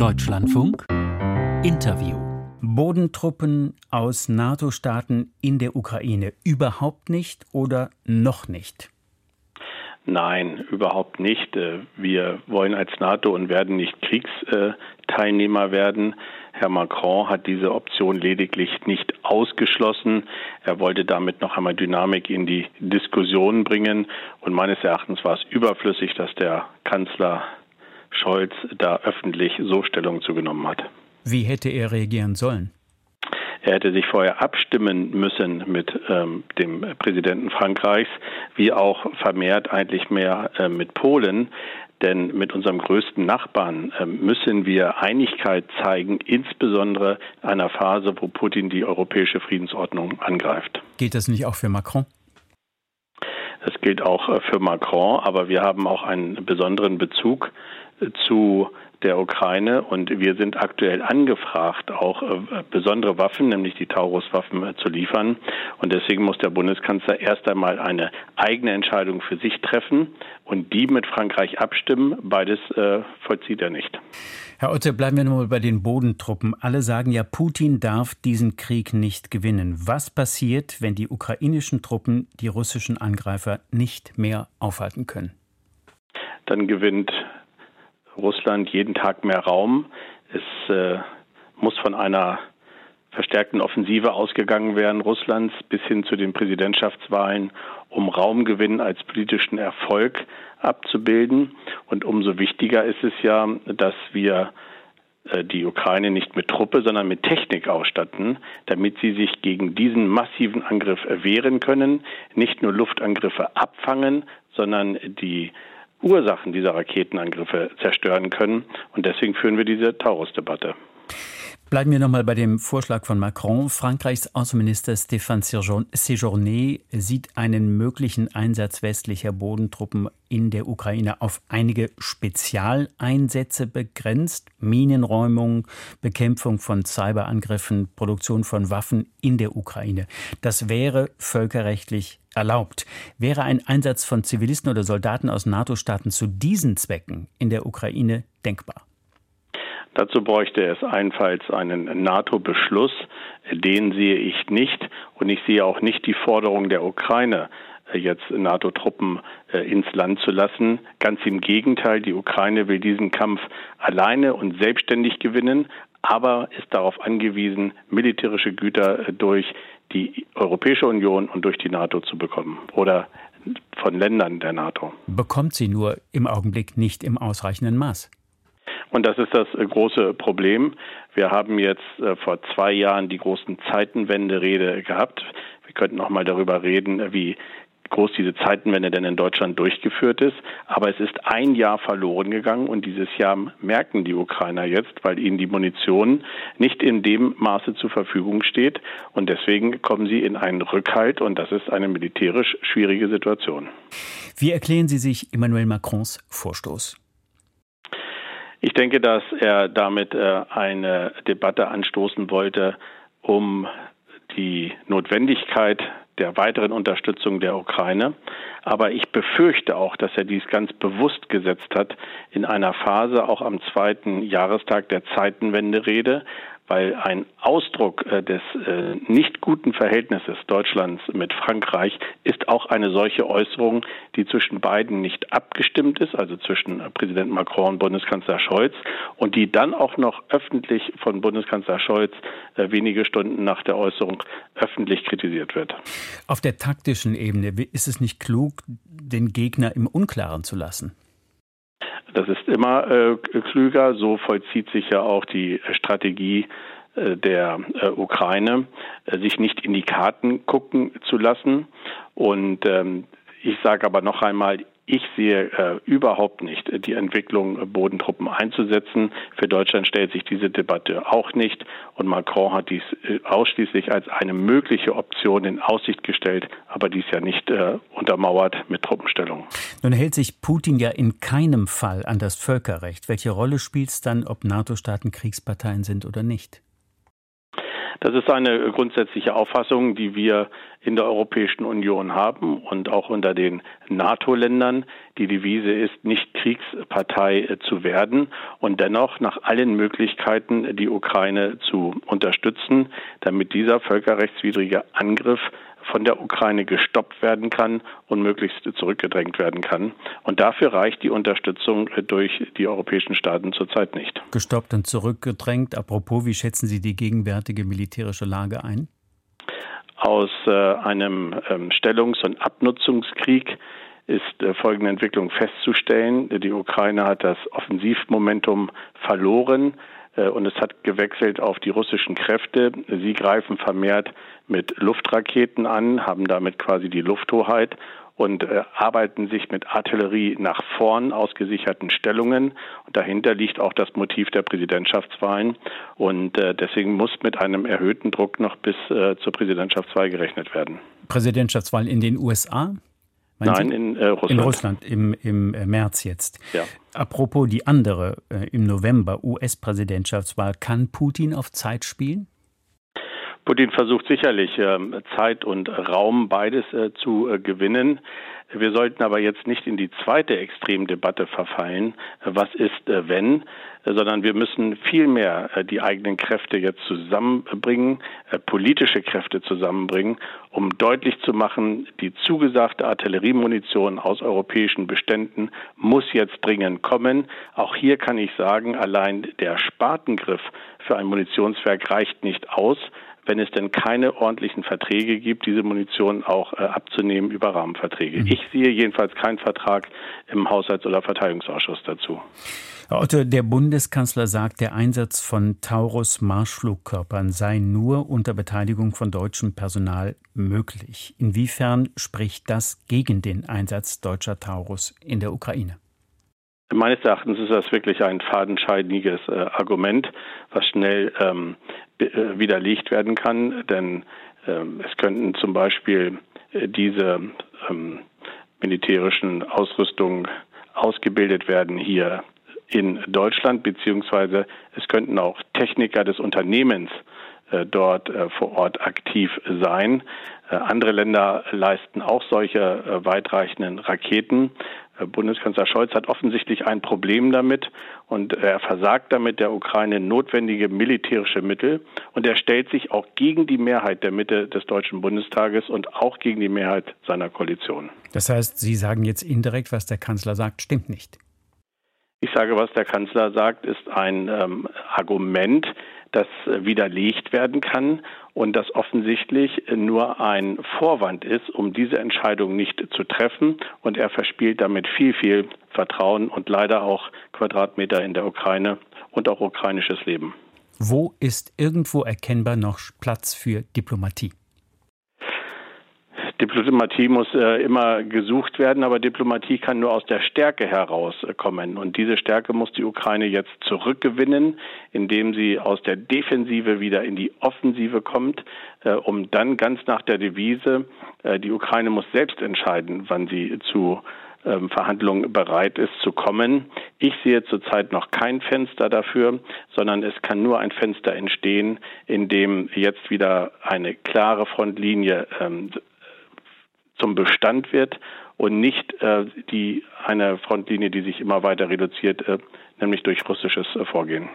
Deutschlandfunk Interview. Bodentruppen aus NATO-Staaten in der Ukraine überhaupt nicht oder noch nicht? Nein, überhaupt nicht. Äh, wir wollen als NATO und werden nicht Kriegsteilnehmer werden. Herr Macron hat diese Option lediglich nicht ausgeschlossen. Er wollte damit noch einmal Dynamik in die Diskussion bringen. Und meines Erachtens war es überflüssig, dass der Kanzler Scholz da öffentlich so Stellung zugenommen hat. Wie hätte er reagieren sollen? Er hätte sich vorher abstimmen müssen mit ähm, dem Präsidenten Frankreichs, wie auch vermehrt eigentlich mehr äh, mit Polen. Denn mit unserem größten Nachbarn äh, müssen wir Einigkeit zeigen, insbesondere in einer Phase, wo Putin die europäische Friedensordnung angreift. Geht das nicht auch für Macron? Das gilt auch äh, für Macron, aber wir haben auch einen besonderen Bezug zu der Ukraine und wir sind aktuell angefragt, auch äh, besondere Waffen, nämlich die Taurus-Waffen äh, zu liefern. Und deswegen muss der Bundeskanzler erst einmal eine eigene Entscheidung für sich treffen und die mit Frankreich abstimmen. Beides äh, vollzieht er nicht. Herr Otte, bleiben wir nochmal bei den Bodentruppen. Alle sagen ja, Putin darf diesen Krieg nicht gewinnen. Was passiert, wenn die ukrainischen Truppen die russischen Angreifer nicht mehr aufhalten können? Dann gewinnt Russland jeden Tag mehr Raum. Es äh, muss von einer verstärkten Offensive ausgegangen werden Russlands bis hin zu den Präsidentschaftswahlen, um Raumgewinn als politischen Erfolg abzubilden. Und umso wichtiger ist es ja, dass wir äh, die Ukraine nicht mit Truppe, sondern mit Technik ausstatten, damit sie sich gegen diesen massiven Angriff wehren können, nicht nur Luftangriffe abfangen, sondern die Ursachen dieser Raketenangriffe zerstören können. Und deswegen führen wir diese Taurus-Debatte. Bleiben wir nochmal bei dem Vorschlag von Macron. Frankreichs Außenminister Stéphane Séjourné sieht einen möglichen Einsatz westlicher Bodentruppen in der Ukraine auf einige Spezialeinsätze begrenzt. Minenräumung, Bekämpfung von Cyberangriffen, Produktion von Waffen in der Ukraine. Das wäre völkerrechtlich erlaubt. Wäre ein Einsatz von Zivilisten oder Soldaten aus NATO-Staaten zu diesen Zwecken in der Ukraine denkbar? Dazu bräuchte es allenfalls einen NATO-Beschluss. Den sehe ich nicht. Und ich sehe auch nicht die Forderung der Ukraine, äh, jetzt NATO-Truppen äh, ins Land zu lassen. Ganz im Gegenteil, die Ukraine will diesen Kampf alleine und selbstständig gewinnen, aber ist darauf angewiesen, militärische Güter äh, durch die Europäische Union und durch die NATO zu bekommen oder von Ländern der NATO. Bekommt sie nur im Augenblick nicht im ausreichenden Maß. Und das ist das äh, große Problem. Wir haben jetzt äh, vor zwei Jahren die großen Zeitenwende-Rede gehabt. Wir könnten noch mal darüber reden, äh, wie groß diese Zeitenwende denn in Deutschland durchgeführt ist. Aber es ist ein Jahr verloren gegangen und dieses Jahr merken die Ukrainer jetzt, weil ihnen die Munition nicht in dem Maße zur Verfügung steht. Und deswegen kommen sie in einen Rückhalt und das ist eine militärisch schwierige Situation. Wie erklären Sie sich Emmanuel Macrons Vorstoß? Ich denke, dass er damit äh, eine Debatte anstoßen wollte, um die Notwendigkeit der weiteren Unterstützung der Ukraine. Aber ich befürchte auch, dass er dies ganz bewusst gesetzt hat in einer Phase, auch am zweiten Jahrestag der Zeitenwende-Rede, weil ein Ausdruck äh, des äh, nicht guten Verhältnisses Deutschlands mit Frankreich ist auch eine solche Äußerung, die zwischen beiden nicht abgestimmt ist, also zwischen äh, Präsident Macron und Bundeskanzler Scholz, und die dann auch noch öffentlich von Bundeskanzler Scholz wenige Stunden nach der Äußerung öffentlich kritisiert wird. Auf der taktischen Ebene ist es nicht klug, den Gegner im Unklaren zu lassen? Das ist immer äh, klüger. So vollzieht sich ja auch die Strategie äh, der äh, Ukraine, äh, sich nicht in die Karten gucken zu lassen. Und ähm, ich sage aber noch einmal, ich sehe äh, überhaupt nicht die Entwicklung, äh, Bodentruppen einzusetzen. Für Deutschland stellt sich diese Debatte auch nicht. Und Macron hat dies äh, ausschließlich als eine mögliche Option in Aussicht gestellt, aber dies ja nicht äh, untermauert mit Truppenstellung. Nun hält sich Putin ja in keinem Fall an das Völkerrecht. Welche Rolle spielt es dann, ob NATO-Staaten Kriegsparteien sind oder nicht? Das ist eine grundsätzliche Auffassung, die wir in der Europäischen Union haben und auch unter den NATO-Ländern. Die Devise ist, nicht Kriegspartei äh, zu werden und dennoch nach allen Möglichkeiten die Ukraine zu unterstützen, damit dieser völkerrechtswidrige Angriff von der Ukraine gestoppt werden kann und möglichst zurückgedrängt werden kann. Und dafür reicht die Unterstützung durch die europäischen Staaten zurzeit nicht. Gestoppt und zurückgedrängt. Apropos, wie schätzen Sie die gegenwärtige militärische Lage ein? Aus äh, einem ähm, Stellungs- und Abnutzungskrieg ist äh, folgende Entwicklung festzustellen. Die Ukraine hat das Offensivmomentum verloren. Äh, und es hat gewechselt auf die russischen Kräfte. Sie greifen vermehrt mit Luftraketen an, haben damit quasi die Lufthoheit und äh, arbeiten sich mit Artillerie nach vorn aus gesicherten Stellungen. Und dahinter liegt auch das Motiv der Präsidentschaftswahlen. Und äh, deswegen muss mit einem erhöhten Druck noch bis äh, zur Präsidentschaftswahl gerechnet werden. Präsidentschaftswahl in den USA? Nein, in äh, Russland. In Russland im, im äh, März jetzt. Ja. Apropos die andere äh, im November US-Präsidentschaftswahl, kann Putin auf Zeit spielen? Putin versucht sicherlich ähm, Zeit und Raum beides äh, zu äh, gewinnen. Wir sollten aber jetzt nicht in die zweite Extremdebatte verfallen. Was ist, äh, wenn? Sondern wir müssen vielmehr die eigenen Kräfte jetzt zusammenbringen, politische Kräfte zusammenbringen, um deutlich zu machen, die zugesagte Artilleriemunition aus europäischen Beständen muss jetzt dringend kommen. Auch hier kann ich sagen, allein der Spartengriff für ein Munitionswerk reicht nicht aus wenn es denn keine ordentlichen Verträge gibt, diese Munition auch äh, abzunehmen über Rahmenverträge. Mhm. Ich sehe jedenfalls keinen Vertrag im Haushalts- oder Verteidigungsausschuss dazu. Herr Otto, der Bundeskanzler sagt, der Einsatz von Taurus-Marschflugkörpern sei nur unter Beteiligung von deutschem Personal möglich. Inwiefern spricht das gegen den Einsatz deutscher Taurus in der Ukraine? Meines Erachtens ist das wirklich ein fadenscheidiges äh, Argument, was schnell ähm, äh, widerlegt werden kann, denn ähm, es könnten zum Beispiel äh, diese ähm, militärischen Ausrüstungen ausgebildet werden hier in Deutschland, beziehungsweise es könnten auch Techniker des Unternehmens äh, dort äh, vor Ort aktiv sein. Andere Länder leisten auch solche weitreichenden Raketen. Bundeskanzler Scholz hat offensichtlich ein Problem damit und er versagt damit der Ukraine notwendige militärische Mittel und er stellt sich auch gegen die Mehrheit der Mitte des Deutschen Bundestages und auch gegen die Mehrheit seiner Koalition. Das heißt, Sie sagen jetzt indirekt, was der Kanzler sagt, stimmt nicht. Ich sage, was der Kanzler sagt, ist ein ähm, Argument, das äh, widerlegt werden kann und das offensichtlich nur ein Vorwand ist, um diese Entscheidung nicht zu treffen. Und er verspielt damit viel, viel Vertrauen und leider auch Quadratmeter in der Ukraine und auch ukrainisches Leben. Wo ist irgendwo erkennbar noch Platz für Diplomatie? Diplomatie muss äh, immer gesucht werden, aber Diplomatie kann nur aus der Stärke herauskommen. Und diese Stärke muss die Ukraine jetzt zurückgewinnen, indem sie aus der Defensive wieder in die Offensive kommt, äh, um dann ganz nach der Devise, äh, die Ukraine muss selbst entscheiden, wann sie zu ähm, Verhandlungen bereit ist zu kommen. Ich sehe zurzeit noch kein Fenster dafür, sondern es kann nur ein Fenster entstehen, in dem jetzt wieder eine klare Frontlinie ähm, zum Bestand wird und nicht äh, die eine Frontlinie, die sich immer weiter reduziert, äh, nämlich durch russisches äh, Vorgehen.